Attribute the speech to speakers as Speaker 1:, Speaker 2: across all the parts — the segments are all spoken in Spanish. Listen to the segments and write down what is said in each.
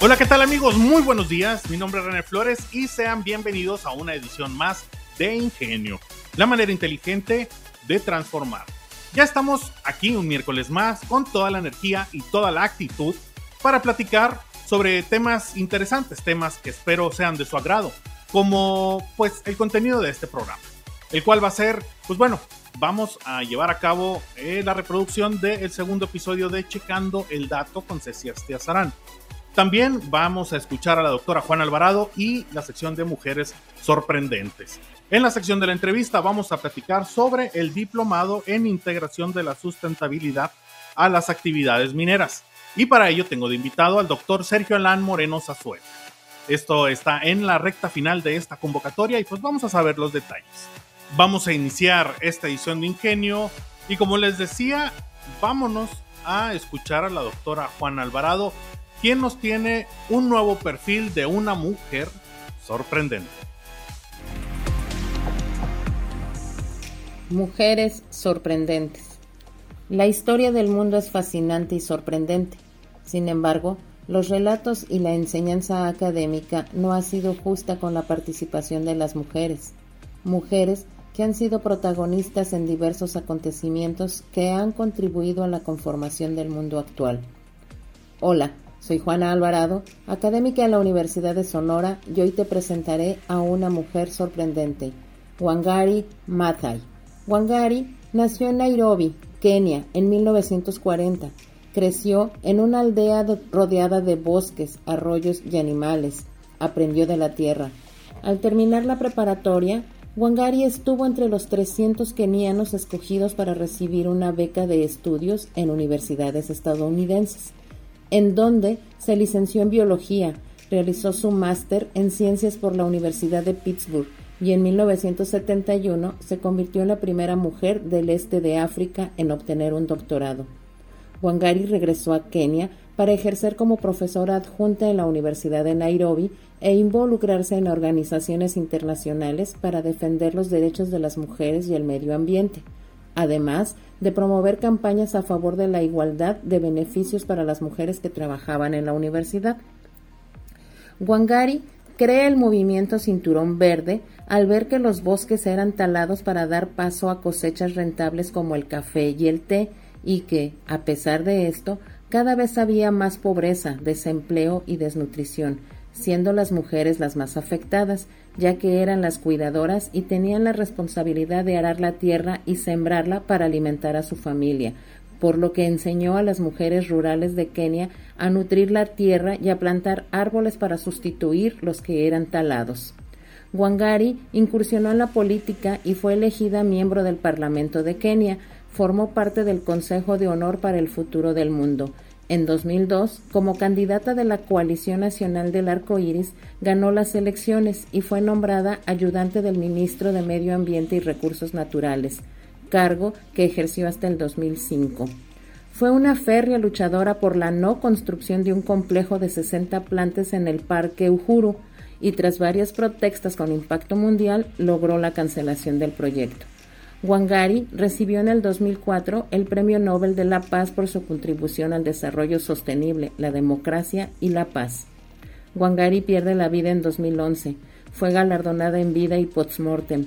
Speaker 1: Hola, ¿qué tal amigos? Muy buenos días. Mi nombre es René Flores y sean bienvenidos a una edición más de Ingenio, la manera inteligente de transformar. Ya estamos aquí un miércoles más con toda la energía y toda la actitud para platicar sobre temas interesantes, temas que espero sean de su agrado, como pues el contenido de este programa, el cual va a ser, pues bueno, vamos a llevar a cabo eh, la reproducción del segundo episodio de Checando el Dato con Ceci Astiazarán. También vamos a escuchar a la doctora Juan Alvarado y la sección de mujeres sorprendentes. En la sección de la entrevista vamos a platicar sobre el diplomado en integración de la sustentabilidad a las actividades mineras. Y para ello tengo de invitado al doctor Sergio Alán Moreno Zazuela. Esto está en la recta final de esta convocatoria y pues vamos a saber los detalles. Vamos a iniciar esta edición de Ingenio y como les decía, vámonos a escuchar a la doctora Juan Alvarado quien nos tiene un nuevo perfil de una mujer sorprendente.
Speaker 2: Mujeres sorprendentes. La historia del mundo es fascinante y sorprendente. Sin embargo, los relatos y la enseñanza académica no ha sido justa con la participación de las mujeres. Mujeres que han sido protagonistas en diversos acontecimientos que han contribuido a la conformación del mundo actual. Hola, soy Juana Alvarado, académica en la Universidad de Sonora, y hoy te presentaré a una mujer sorprendente, Wangari Maathai. Wangari nació en Nairobi, Kenia, en 1940. Creció en una aldea rodeada de bosques, arroyos y animales. Aprendió de la tierra. Al terminar la preparatoria, Wangari estuvo entre los 300 kenianos escogidos para recibir una beca de estudios en universidades estadounidenses en donde se licenció en biología, realizó su máster en ciencias por la Universidad de Pittsburgh y en 1971 se convirtió en la primera mujer del este de África en obtener un doctorado. Wangari regresó a Kenia para ejercer como profesora adjunta en la Universidad de Nairobi e involucrarse en organizaciones internacionales para defender los derechos de las mujeres y el medio ambiente además de promover campañas a favor de la igualdad de beneficios para las mujeres que trabajaban en la universidad. Wangari crea el movimiento Cinturón Verde al ver que los bosques eran talados para dar paso a cosechas rentables como el café y el té y que, a pesar de esto, cada vez había más pobreza, desempleo y desnutrición, siendo las mujeres las más afectadas, ya que eran las cuidadoras y tenían la responsabilidad de arar la tierra y sembrarla para alimentar a su familia, por lo que enseñó a las mujeres rurales de Kenia a nutrir la tierra y a plantar árboles para sustituir los que eran talados. Wangari incursionó en la política y fue elegida miembro del Parlamento de Kenia, formó parte del Consejo de Honor para el Futuro del Mundo, en 2002, como candidata de la Coalición Nacional del Arco Iris, ganó las elecciones y fue nombrada ayudante del ministro de Medio Ambiente y Recursos Naturales, cargo que ejerció hasta el 2005. Fue una férrea luchadora por la no construcción de un complejo de 60 plantas en el Parque Uhuru y tras varias protestas con impacto mundial logró la cancelación del proyecto. Wangari recibió en el 2004 el Premio Nobel de la Paz por su contribución al desarrollo sostenible, la democracia y la paz. Wangari pierde la vida en 2011. Fue galardonada en vida y post-mortem.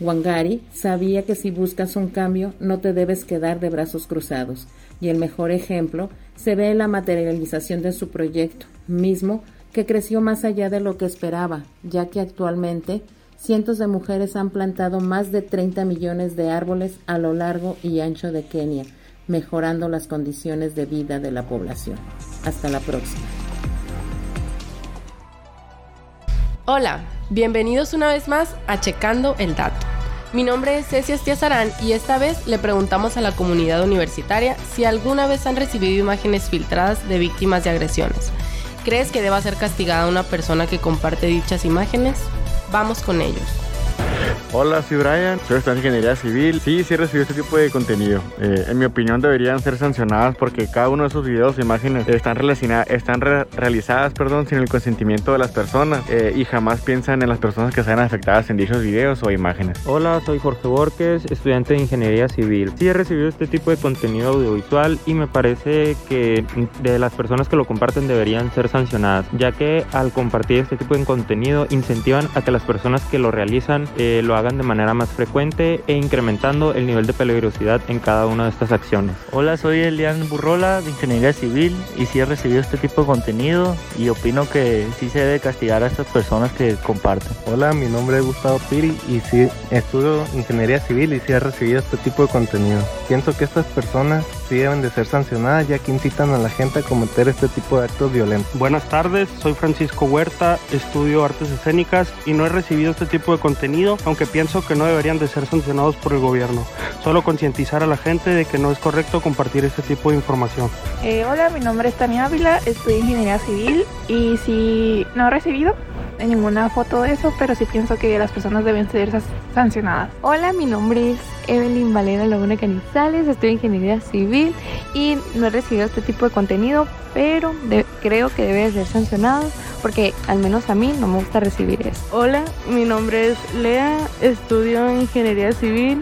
Speaker 2: Wangari sabía que si buscas un cambio no te debes quedar de brazos cruzados, y el mejor ejemplo se ve en la materialización de su proyecto, mismo que creció más allá de lo que esperaba, ya que actualmente cientos de mujeres han plantado más de 30 millones de árboles a lo largo y ancho de Kenia, mejorando las condiciones de vida de la población. Hasta la próxima.
Speaker 3: Hola, bienvenidos una vez más a Checando el Dato. Mi nombre es Cecia Estiazarán y esta vez le preguntamos a la comunidad universitaria si alguna vez han recibido imágenes filtradas de víctimas de agresiones ¿Crees que deba ser castigada una persona que comparte dichas imágenes? Vamos con ellos.
Speaker 4: Hola, soy Brian, soy estudiante de Ingeniería Civil. Sí, sí recibido este tipo de contenido. Eh, en mi opinión deberían ser sancionadas porque cada uno de esos videos o imágenes están, están realizadas perdón, sin el consentimiento de las personas eh, y jamás piensan en las personas que sean afectadas en dichos videos o imágenes.
Speaker 5: Hola, soy Jorge Borges, estudiante de Ingeniería Civil. Sí he recibido este tipo de contenido audiovisual y me parece que de las personas que lo comparten deberían ser sancionadas, ya que al compartir este tipo de contenido incentivan a que las personas que lo realizan eh, lo hagan de manera más frecuente e incrementando el nivel de peligrosidad en cada una de estas acciones.
Speaker 6: Hola, soy Elian Burrola de Ingeniería Civil y sí he recibido este tipo de contenido y opino que sí se debe castigar a estas personas que comparten.
Speaker 7: Hola, mi nombre es Gustavo Piri y sí estudio Ingeniería Civil y sí he recibido este tipo de contenido. Pienso que estas personas sí deben de ser sancionadas ya que incitan a la gente a cometer este tipo de actos violentos.
Speaker 8: Buenas tardes, soy Francisco Huerta, estudio artes escénicas y no he recibido este tipo de contenido, aunque pienso que no deberían de ser sancionados por el gobierno. Solo concientizar a la gente de que no es correcto compartir este tipo de información.
Speaker 9: Eh, hola, mi nombre es Tania Ávila, estudio ingeniería civil y si no he recibido en ninguna foto de eso, pero sí pienso que las personas deben ser sancionadas.
Speaker 10: Hola, mi nombre es Evelyn Valera Laguna Canizales, estoy en ingeniería civil y no he recibido este tipo de contenido, pero creo que debe ser sancionado porque al menos a mí no me gusta recibir eso.
Speaker 11: Hola, mi nombre es Lea, estudio en ingeniería civil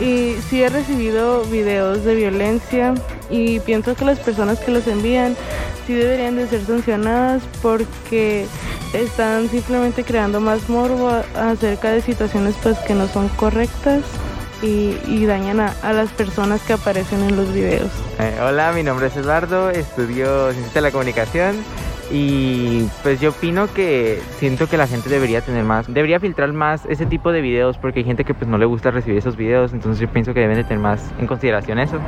Speaker 11: y sí he recibido videos de violencia y pienso que las personas que los envían sí deberían de ser sancionadas porque están simplemente creando más morbo acerca de situaciones pues que no son correctas y, dañan a, las personas que aparecen en los videos.
Speaker 12: Eh, hola, mi nombre es Eduardo, estudio Ciencia de la Comunicación y pues yo opino que siento que la gente debería tener más, debería filtrar más ese tipo de videos porque hay gente que pues no le gusta recibir esos videos, entonces yo pienso que deben de tener más en consideración eso.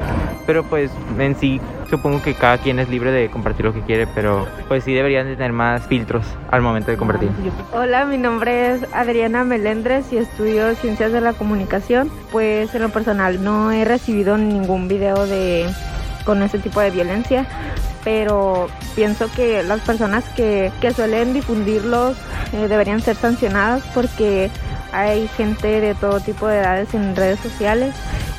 Speaker 12: Pero pues en sí supongo que cada quien es libre de compartir lo que quiere, pero pues sí deberían de tener más filtros al momento de compartir.
Speaker 13: Hola, mi nombre es Adriana Melendres y estudio Ciencias de la Comunicación. Pues en lo personal no he recibido ningún video de con ese tipo de violencia, pero pienso que las personas que, suelen difundirlos eh, deberían ser sancionadas porque hay gente de todo tipo de edades en redes sociales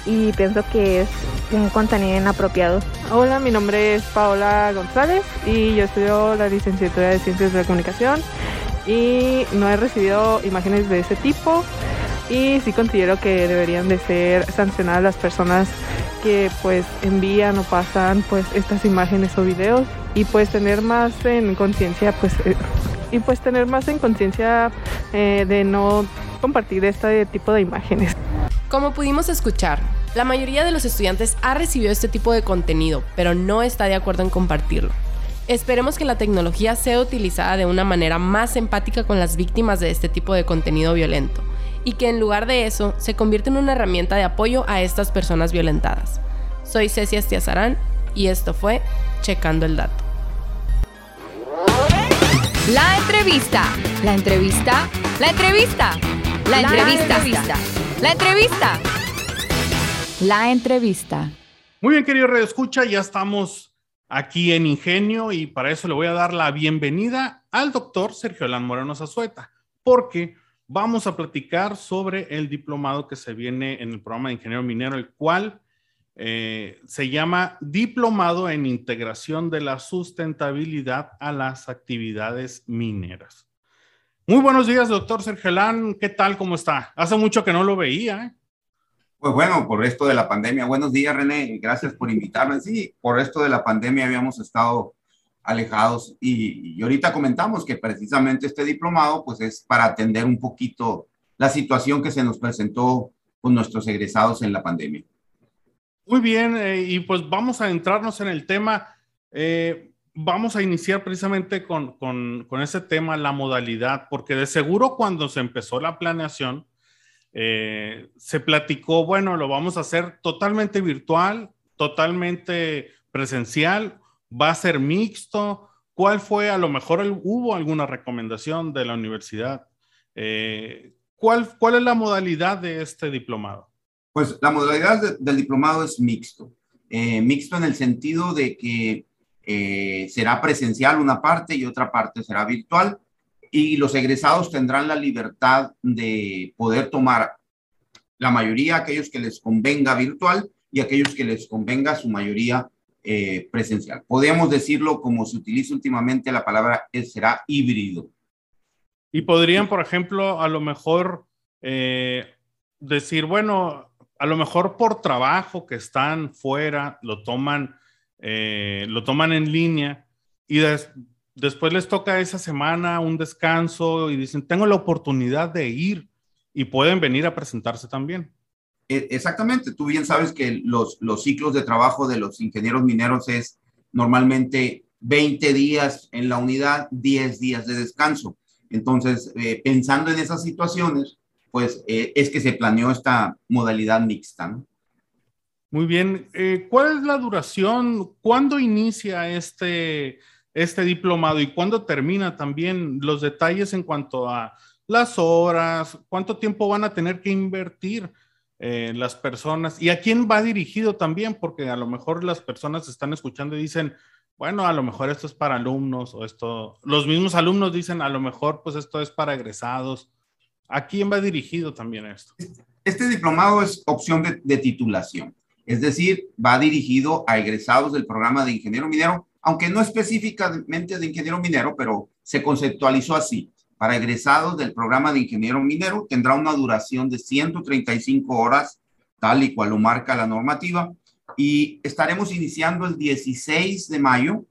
Speaker 13: y pienso que es un contenido inapropiado.
Speaker 14: Hola, mi nombre es Paola González y yo estudio la licenciatura de Ciencias de la Comunicación y no he recibido imágenes de ese tipo y sí considero que deberían de ser sancionadas las personas que pues envían o pasan pues estas imágenes o videos y pues tener más en conciencia pues eh, y pues tener más en conciencia eh, de no compartir este tipo de imágenes.
Speaker 3: Como pudimos escuchar, la mayoría de los estudiantes ha recibido este tipo de contenido, pero no está de acuerdo en compartirlo. Esperemos que la tecnología sea utilizada de una manera más empática con las víctimas de este tipo de contenido violento y que en lugar de eso se convierte en una herramienta de apoyo a estas personas violentadas. Soy Cecia Estiazarán y esto fue Checando el Dato.
Speaker 15: La entrevista, la entrevista, la entrevista, la entrevista, la entrevista, la entrevista.
Speaker 1: Muy bien, querido Radio Escucha, ya estamos aquí en Ingenio y para eso le voy a dar la bienvenida al doctor Sergio Alán Moreno Zazueta, porque vamos a platicar sobre el diplomado que se viene en el programa de ingeniero minero, el cual eh, se llama Diplomado en Integración de la Sustentabilidad a las Actividades Mineras. Muy buenos días, doctor Sergio Lán. ¿Qué tal? ¿Cómo está? Hace mucho que no lo veía. ¿eh?
Speaker 16: Pues bueno, por esto de la pandemia. Buenos días, René. Gracias por invitarme. Sí, por esto de la pandemia habíamos estado alejados. Y, ahorita comentamos que precisamente este diplomado pues es para atender un poquito la situación que se nos presentó con nuestros egresados en la pandemia.
Speaker 1: Muy bien, eh, y pues vamos a entrarnos en el tema. Eh, vamos a iniciar precisamente con, con, con, ese tema, la modalidad, porque de seguro cuando se empezó la planeación, eh, se platicó, bueno, lo vamos a hacer totalmente virtual, totalmente presencial ¿Va a ser mixto? ¿Cuál fue, a lo mejor hubo alguna recomendación de la universidad? Eh, ¿cuál, ¿Cuál es la modalidad de este diplomado?
Speaker 16: Pues la modalidad del diplomado es mixto. Eh, mixto en el sentido de que eh, será presencial una parte y otra parte será virtual y los egresados tendrán la libertad de poder tomar la mayoría, aquellos que les convenga virtual y aquellos que les convenga su mayoría eh, presencial. Podemos decirlo como se utiliza últimamente la palabra, será híbrido.
Speaker 1: Y podrían, por ejemplo, a lo mejor eh, decir, bueno, a lo mejor por trabajo que están fuera, lo toman, eh, lo toman en línea y después les toca esa semana un descanso y dicen, tengo la oportunidad de ir y pueden venir a presentarse también.
Speaker 16: E, exactamente, tú bien sabes que los, los ciclos de trabajo de los ingenieros mineros es normalmente 20 días en la unidad, 10 días de descanso. Entonces, eh, pensando en esas situaciones, pues eh, es que se planeó esta modalidad mixta.
Speaker 1: Muy bien. Eh, ¿Cuál es la duración? ¿Cuándo inicia este, este diplomado y cuándo termina también los detalles en cuanto a las horas, cuánto tiempo van a tener que invertir las personas y a quién va dirigido también, porque a lo mejor las personas están escuchando y dicen, bueno, a lo mejor esto es para alumnos o esto, los mismos alumnos dicen, a lo mejor pues esto es para egresados. ¿A quién va dirigido también esto?
Speaker 16: Este diplomado es opción de, titulación, es decir, va dirigido a egresados del programa de ingeniero minero, aunque no específicamente de ingeniero minero, pero se conceptualizó así. Para egresados del programa de ingeniero minero tendrá una duración de 135 horas, tal y cual lo marca la normativa, y estaremos iniciando el 16 de mayo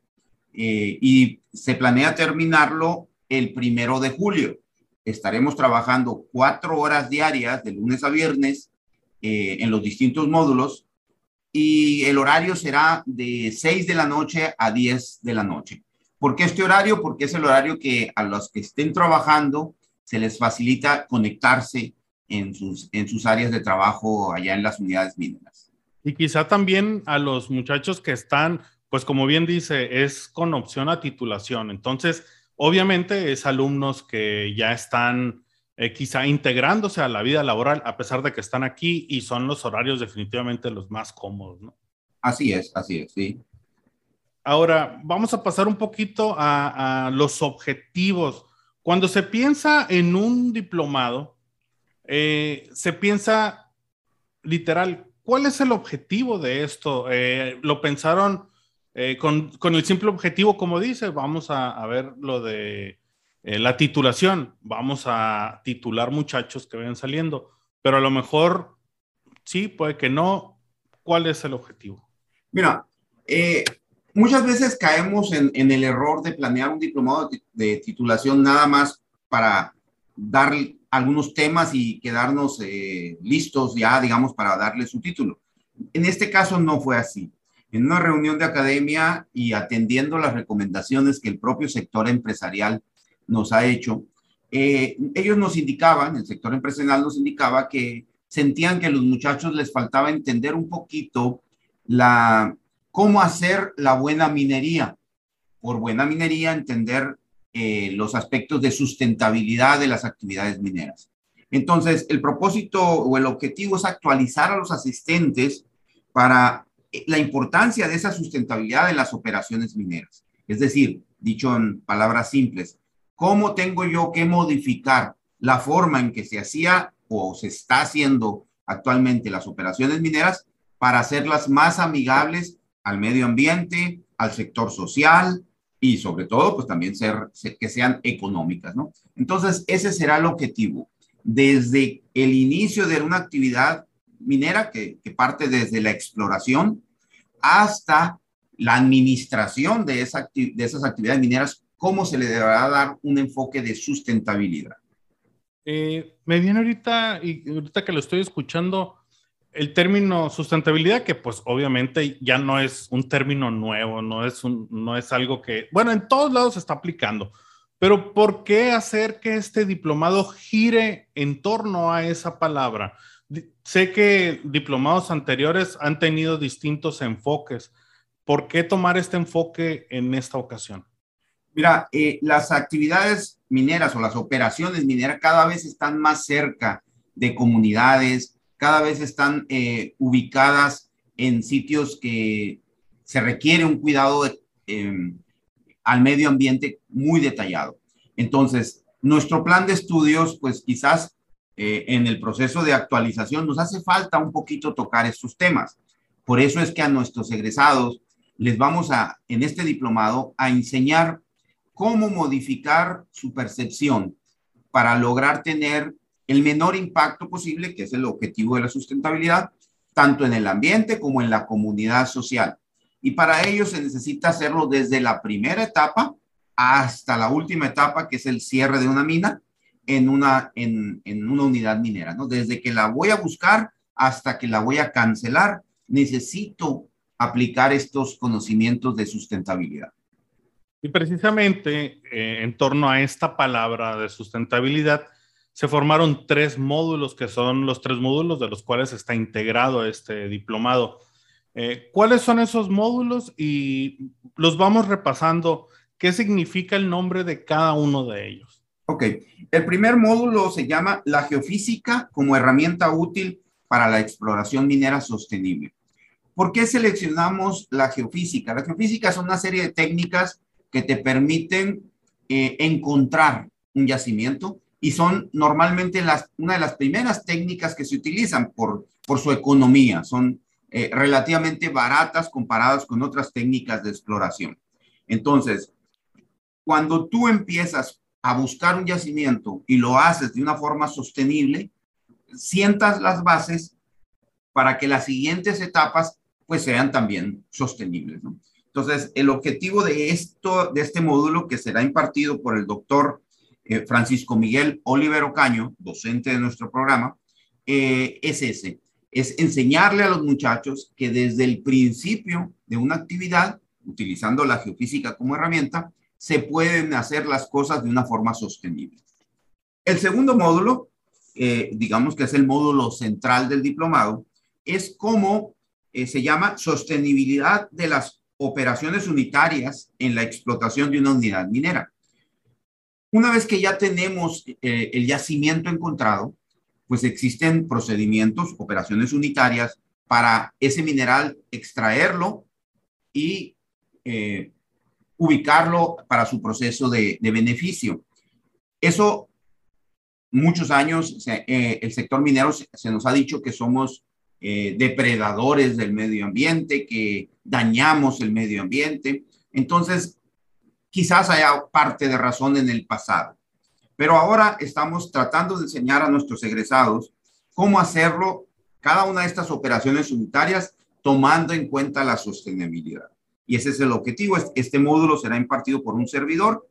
Speaker 16: eh, y se planea terminarlo el primero de julio. Estaremos trabajando cuatro horas diarias de lunes a viernes eh, en los distintos módulos y el horario será de 6 de la noche a 10 de la noche. ¿Por qué este horario? Porque es el horario que a los que estén trabajando se les facilita conectarse en sus, en sus áreas de trabajo allá en las unidades mínimas.
Speaker 1: Y quizá también a los muchachos que están, pues como bien dice, es con opción a titulación. Entonces, obviamente es alumnos que ya están eh, quizá integrándose a la vida laboral a pesar de que están aquí y son los horarios definitivamente los más cómodos, ¿no?
Speaker 16: Así es, así es, sí.
Speaker 1: Ahora, vamos a pasar un poquito a, los objetivos. Cuando se piensa en un diplomado, eh, se piensa literal, ¿Cuál es el objetivo de esto? Eh, ¿Lo pensaron eh, con, el simple objetivo, como dice, vamos a, ver lo de eh, la titulación, vamos a titular muchachos que vayan saliendo, pero a lo mejor sí, puede que no. ¿Cuál es el objetivo?
Speaker 16: Mira, muchas veces caemos en, el error de planear un diplomado de, titulación nada más para dar algunos temas y quedarnos eh, listos ya, digamos, para darle su título. En este caso no fue así. En una reunión de academia y atendiendo las recomendaciones que el propio sector empresarial nos ha hecho, eh, ellos nos indicaban, el sector empresarial nos indicaba que sentían que a los muchachos les faltaba entender un poquito la, cómo hacer la buena minería. Por buena minería, entender eh, los aspectos de sustentabilidad de las actividades mineras. Entonces, el propósito o el objetivo es actualizar a los asistentes para eh, la importancia de esa sustentabilidad en las operaciones mineras. Es decir, dicho en palabras simples, ¿cómo tengo yo que modificar la forma en que se hacía o se está haciendo actualmente las operaciones mineras para hacerlas más amigables al medio ambiente, al sector social, y sobre todo, pues también ser, que sean económicas, ¿no? Entonces, ese será el objetivo. Desde el inicio de una actividad minera que, parte desde la exploración hasta la administración de, esa, de esas actividades mineras, cómo se le deberá dar un enfoque de sustentabilidad.
Speaker 1: Eh, me viene ahorita, y ahorita que lo estoy escuchando, el término sustentabilidad, que pues obviamente ya no es un término nuevo, no es, un, no es algo que, bueno, en todos lados se está aplicando, pero ¿por qué hacer que este diplomado gire en torno a esa palabra? Sé que diplomados anteriores han tenido distintos enfoques. ¿Por qué tomar este enfoque en esta ocasión?
Speaker 16: Mira, eh, las actividades mineras o las operaciones mineras cada vez están más cerca de comunidades, cada vez están eh, ubicadas en sitios que se requiere un cuidado em, al medio ambiente muy detallado. Entonces, nuestro plan de estudios, pues quizás eh, en el proceso de actualización nos hace falta un poquito tocar estos temas. Por eso es que a nuestros egresados les vamos a, en este diplomado, a enseñar cómo modificar su percepción para lograr tener el menor impacto posible, que es el objetivo de la sustentabilidad, tanto en el ambiente como en la comunidad social. Y para ello se necesita hacerlo desde la primera etapa hasta la última etapa, que es el cierre de una mina en una, en, en una unidad minera, ¿no? Desde que la voy a buscar hasta que la voy a cancelar, necesito aplicar estos conocimientos de sustentabilidad.
Speaker 1: Y precisamente eh, en torno a esta palabra de sustentabilidad, se formaron tres módulos que son los tres módulos de los cuales está integrado este diplomado. Eh, ¿Cuáles son esos módulos? Y los vamos repasando. ¿Qué significa el nombre de cada uno de ellos?
Speaker 16: Ok, el primer módulo se llama La geofísica como herramienta útil para la exploración minera sostenible. ¿Por qué seleccionamos la geofísica? La geofísica es una serie de técnicas que te permiten eh, encontrar un yacimiento y son normalmente las, una de las primeras técnicas que se utilizan por, por su economía. Son eh, relativamente baratas comparadas con otras técnicas de exploración. Entonces, cuando tú empiezas a buscar un yacimiento y lo haces de una forma sostenible, sientas las bases para que las siguientes etapas pues sean también sostenibles. ¿no? Entonces, el objetivo de, esto, de este módulo que será impartido por el doctor eh, Francisco Miguel Oliver Ocaño, docente de nuestro programa, eh, es ese, es enseñarle a los muchachos que desde el principio de una actividad, utilizando la geofísica como herramienta, se pueden hacer las cosas de una forma sostenible. El segundo módulo, eh, digamos que es el módulo central del diplomado, es cómo se llama sostenibilidad de las operaciones unitarias en la explotación de una unidad minera. Una vez que ya tenemos eh, el yacimiento encontrado, pues existen procedimientos, operaciones unitarias para ese mineral extraerlo y eh, ubicarlo para su proceso de, beneficio. Eso, muchos años, el sector minero se nos ha dicho que somos eh, depredadores del medio ambiente, que dañamos el medio ambiente. Entonces, quizás haya parte de razón en el pasado. Pero ahora estamos tratando de enseñar a nuestros egresados cómo hacerlo, cada una de estas operaciones unitarias, tomando en cuenta la sostenibilidad. Y ese es el objetivo. Este módulo será impartido por un servidor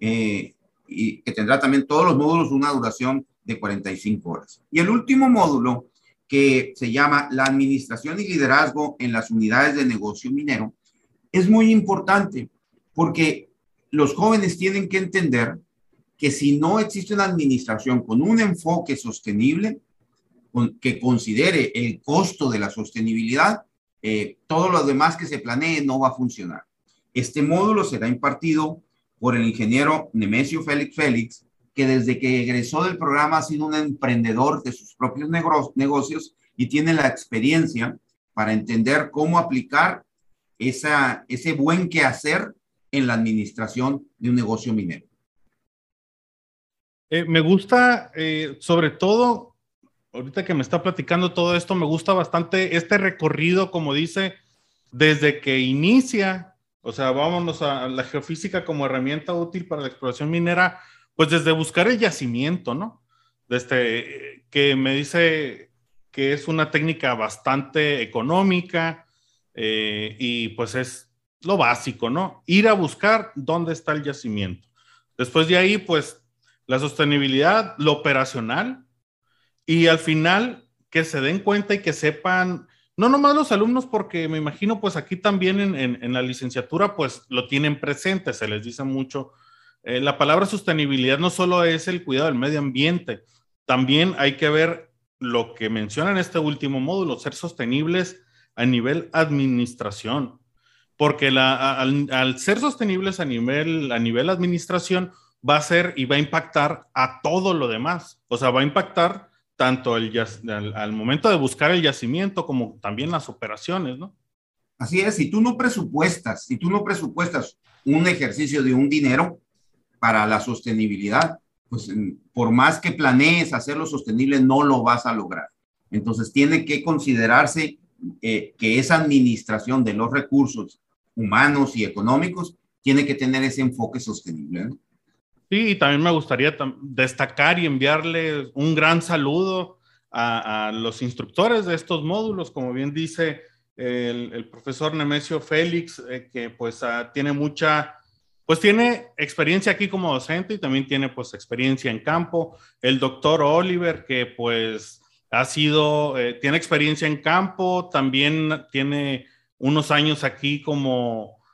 Speaker 16: eh, y que tendrá también todos los módulos una duración de 45 horas. Y el último módulo que se llama la administración y liderazgo en las unidades de negocio minero, es muy importante porque los jóvenes tienen que entender que si no existe una administración con un enfoque sostenible, que considere el costo de la sostenibilidad, eh, todo lo demás que se planee no va a funcionar. Este módulo será impartido por el ingeniero Nemesio Félix Félix, que desde que egresó del programa ha sido un emprendedor de sus propios negocios y tiene la experiencia para entender cómo aplicar ese buen quehacer en la administración de un negocio minero.
Speaker 1: Eh, me gusta, eh, sobre todo, ahorita que me está platicando todo esto, me gusta bastante este recorrido, como dice, desde que inicia, o sea, vámonos a la geofísica como herramienta útil para la exploración minera pues desde buscar el yacimiento, ¿no? Desde que me dice que es una técnica bastante económica eh, y pues es lo básico, ¿no? Ir a buscar dónde está el yacimiento. Después de ahí, pues la sostenibilidad, lo operacional y al final que se den cuenta y que sepan, no nomás los alumnos, porque me imagino pues aquí también en, la licenciatura pues lo tienen presente, se les dice mucho eh, la palabra sostenibilidad no solo es el cuidado del medio ambiente, también hay que ver lo que menciona en este último módulo, ser sostenibles a nivel administración, porque al, ser sostenibles a nivel, a nivel administración va a ser y va a impactar a todo lo demás, o sea, va a impactar tanto el, al, al momento de buscar el yacimiento como también las operaciones, ¿no?
Speaker 16: Así es, si tú no presupuestas, si tú no presupuestas un ejercicio de un dinero para la sostenibilidad, pues por más que planees hacerlo sostenible, no lo vas a lograr. Entonces tiene que considerarse eh, que esa administración de los recursos humanos y económicos tiene que tener ese enfoque sostenible.
Speaker 1: Sí, y también me gustaría destacar y enviarle un gran saludo a, los instructores de estos módulos, como bien dice el, profesor Nemesio Félix, eh, que pues ah, tiene mucha, pues tiene experiencia aquí como docente y también tiene pues experiencia en campo. El doctor Oliver, que pues ha sido, eh, tiene experiencia en campo, también tiene unos años aquí como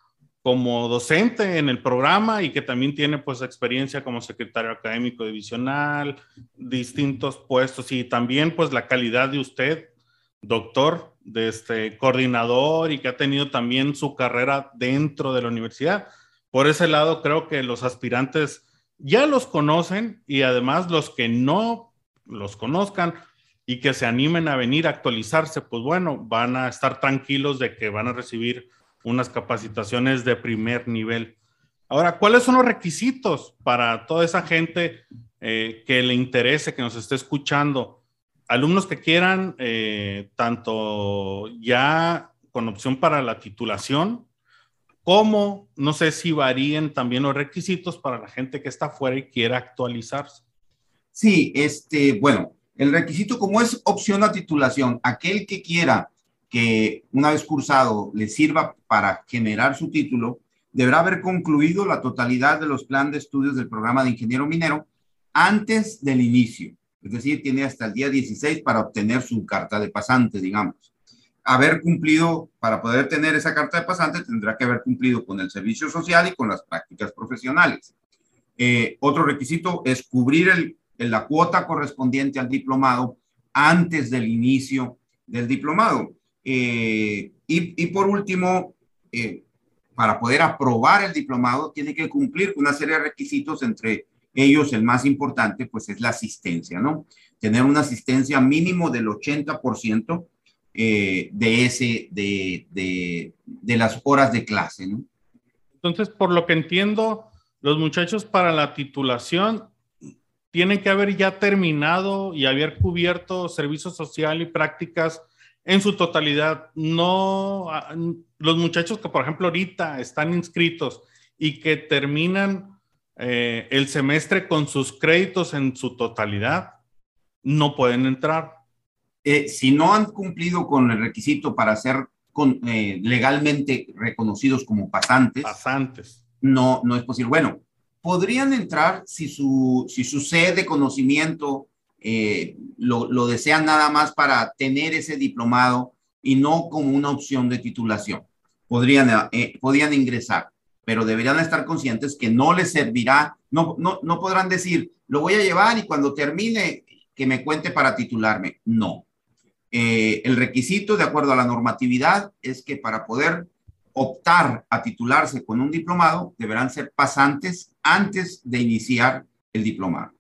Speaker 1: como docente en el programa y que también tiene pues experiencia como secretario académico divisional, distintos puestos y también pues la calidad de usted, doctor, de este coordinador y que ha tenido también su carrera dentro de la universidad. Por ese lado creo que los aspirantes ya los conocen y además los que no los conozcan y que se animen a venir a actualizarse, pues bueno, van a estar tranquilos de que van a recibir unas capacitaciones de primer nivel. Ahora, ¿cuáles son los requisitos para toda esa gente eh, que le interese, que nos esté escuchando? Alumnos que quieran, eh, tanto ya con opción para la titulación, como no sé si varíen también los requisitos para la gente que está afuera y quiera actualizarse.
Speaker 16: Sí, este, bueno, el requisito como es opción a titulación, aquel que quiera que una vez cursado le sirva para generar su título, deberá haber concluido la totalidad de los planes de estudios del programa de ingeniero minero antes del inicio. Es decir, tiene hasta el día 16 para obtener su carta de pasante, digamos. Haber cumplido, para poder tener esa carta de pasante, tendrá que haber cumplido con el servicio social y con las prácticas profesionales. Eh, otro requisito es cubrir el, la cuota correspondiente al diplomado antes del inicio del diplomado. Eh, y, por último, eh, para poder aprobar el diplomado, tiene que cumplir una serie de requisitos, entre ellos el más importante, pues es la asistencia, ¿no? Tener una asistencia mínimo del 80% eh, de, ese, de, de, de las horas de clase, ¿no?
Speaker 1: Entonces, por lo que entiendo, los muchachos para la titulación tienen que haber ya terminado y haber cubierto servicio social y prácticas en su totalidad, no los muchachos que, por ejemplo, ahorita están inscritos y que terminan eh, el semestre con sus créditos en su totalidad, no pueden entrar.
Speaker 16: Eh, si no han cumplido con el requisito para ser eh, legalmente reconocidos como pasantes,
Speaker 1: pasantes,
Speaker 16: no, no es posible. Bueno, podrían entrar si su, si su sed de conocimiento eh, lo, desean nada más para tener ese diplomado y no como una opción de titulación. Podrían, eh, podrían ingresar, pero deberían estar conscientes que no les servirá, no, no, no podrán decir, lo voy a llevar y cuando termine que me cuente para titularme. No. Eh, el requisito, de acuerdo a la normatividad, es que para poder optar a titularse con un diplomado, deberán ser pasantes antes de iniciar el diplomado.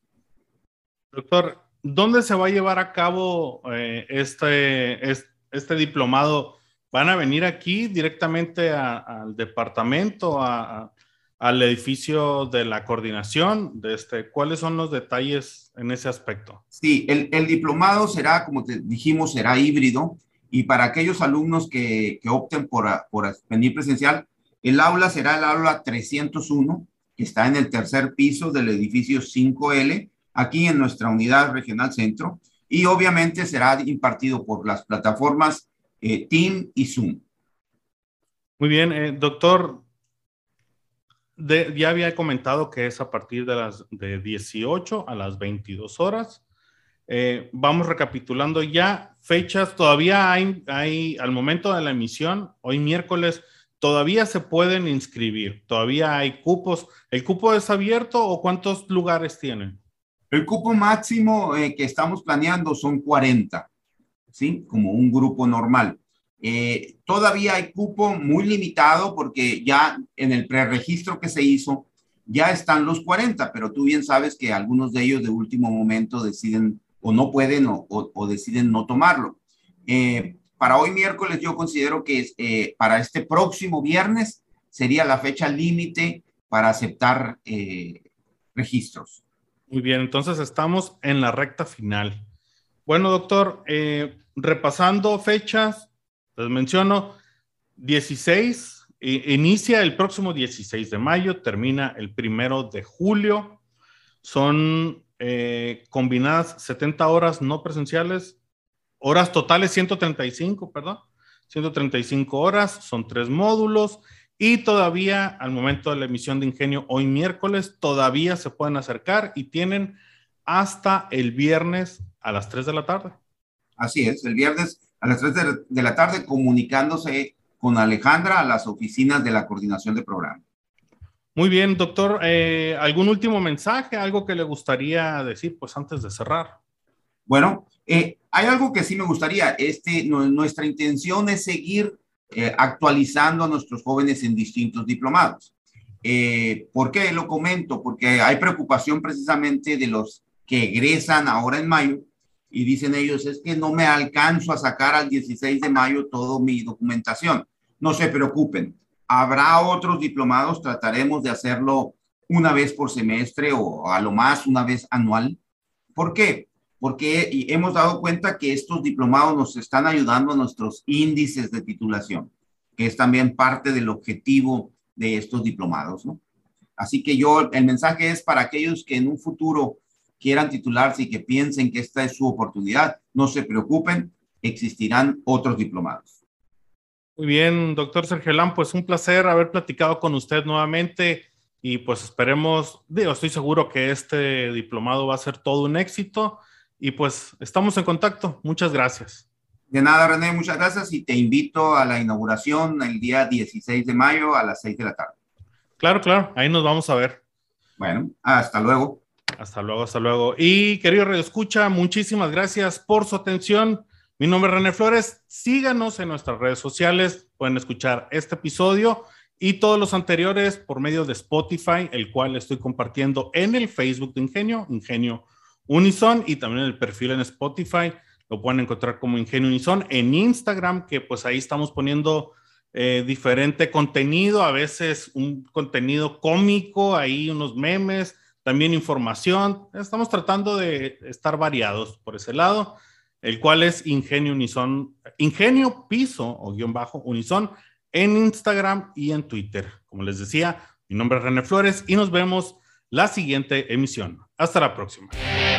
Speaker 1: Doctor, ¿dónde se va a llevar a cabo eh, este, este, diplomado? ¿Van a venir aquí directamente al departamento, al edificio de la coordinación? De este, ¿Cuáles son los detalles en ese aspecto?
Speaker 16: Sí, el, diplomado será, como te dijimos, será híbrido y para aquellos alumnos que, opten por, por venir presencial, el aula será el aula 301, está en el tercer piso del edificio 5L aquí en nuestra unidad regional centro y obviamente será impartido por las plataformas eh, Team y Zoom.
Speaker 1: Muy bien, eh, doctor. ya había comentado que es a partir de las de 18 a las 22 horas. Eh, vamos recapitulando ya fechas. Todavía hay, hay, al momento de la emisión, hoy miércoles, todavía se pueden inscribir. Todavía hay cupos. ¿El cupo es abierto o cuántos lugares tienen?
Speaker 16: El cupo máximo eh, que estamos planeando son 40, ¿sí? Como un grupo normal. Eh, todavía hay cupo muy limitado porque ya en el preregistro que se hizo ya están los 40, pero tú bien sabes que algunos de ellos de último momento deciden o no pueden o, deciden no tomarlo. Eh, para hoy miércoles yo considero que eh, para este próximo viernes sería la fecha límite para aceptar eh, registros.
Speaker 1: Muy bien, entonces estamos en la recta final. Bueno, doctor, eh, repasando fechas, les menciono 16, inicia el próximo 16 de mayo, termina el primero de julio. Son combinadas 70 horas no presenciales, horas totales 135, perdón, 135 horas, son tres módulos y todavía al momento de la emisión de Ingenio hoy miércoles todavía se pueden acercar y tienen hasta el viernes a las 3 de la tarde.
Speaker 16: Así es, el viernes a las 3 de, la tarde comunicándose con Alejandra a las oficinas de la coordinación de programa.
Speaker 1: Muy bien, doctor. Eh, ¿Algún último mensaje, algo que le gustaría decir pues antes de cerrar?
Speaker 16: Bueno, eh, hay algo que sí me gustaría. Este, nuestra intención es seguir eh, actualizando a nuestros jóvenes en distintos diplomados. Eh, ¿Por qué lo comento? Porque hay preocupación precisamente de los que egresan ahora en mayo y dicen ellos, es que no me alcanzo a sacar al 16 de mayo toda mi documentación. No se preocupen, habrá otros diplomados, trataremos de hacerlo una vez por semestre o a lo más una vez anual. ¿Por qué? Porque hemos dado cuenta que estos diplomados nos están ayudando a nuestros índices de titulación, que es también parte del objetivo de estos diplomados, ¿no? Así que yo, el mensaje es para aquellos que en un futuro quieran titularse y que piensen que esta es su oportunidad, no se preocupen, existirán otros diplomados.
Speaker 1: Muy bien, doctor Sergio Lam, pues un placer haber platicado con usted nuevamente y pues esperemos, digo, estoy seguro que este diplomado va a ser todo un éxito y pues estamos en contacto. Muchas gracias.
Speaker 16: De nada, René, muchas gracias y te invito a la inauguración el día 16 de mayo a las 6 de la tarde.
Speaker 1: Claro, claro, ahí nos vamos a ver.
Speaker 16: Bueno, hasta luego.
Speaker 1: Hasta luego, hasta luego. Y querido Radio Escucha, muchísimas gracias por su atención. Mi nombre es René Flores. Síganos en nuestras redes sociales. Pueden escuchar este episodio y todos los anteriores por medio de Spotify, el cual estoy compartiendo en el Facebook de Ingenio, Ingenio Unison y también el perfil en Spotify. Lo pueden encontrar como Ingenio Unison. En Instagram, que pues ahí estamos poniendo eh, diferente contenido, a veces un contenido cómico, ahí unos memes, también información. Estamos tratando de estar variados por ese lado, el cual es Ingenio Unison, Ingenio Piso o guion bajo Unison en Instagram y en Twitter. Como les decía, mi nombre es René Flores y nos vemos la siguiente emisión. Hasta la próxima.